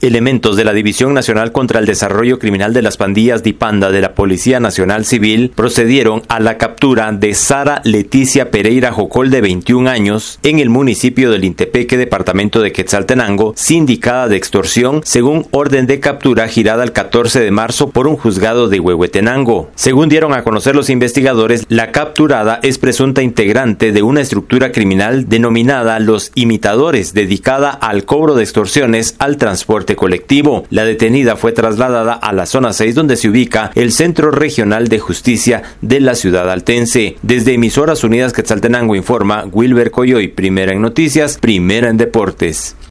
Elementos de la División Nacional contra el Desarrollo Criminal de las Pandillas Dipanda de la Policía Nacional Civil procedieron a la captura de Sara Leticia Pereira Jocol de 21 años en el municipio del Intepeque, departamento de Quetzaltenango, sindicada de extorsión según orden de captura girada el 14 de marzo por un juzgado de Huehuetenango. Según dieron a conocer los investigadores, la capturada es presunta integrante de una estructura criminal denominada Los Imitadores, dedicada al cobro de extorsiones al transporte colectivo. La detenida fue trasladada a la zona 6 donde se ubica el Centro Regional de Justicia de la ciudad altense. Desde Emisoras Unidas Quetzaltenango informa Wilber Coyoy, primera en noticias, primera en deportes.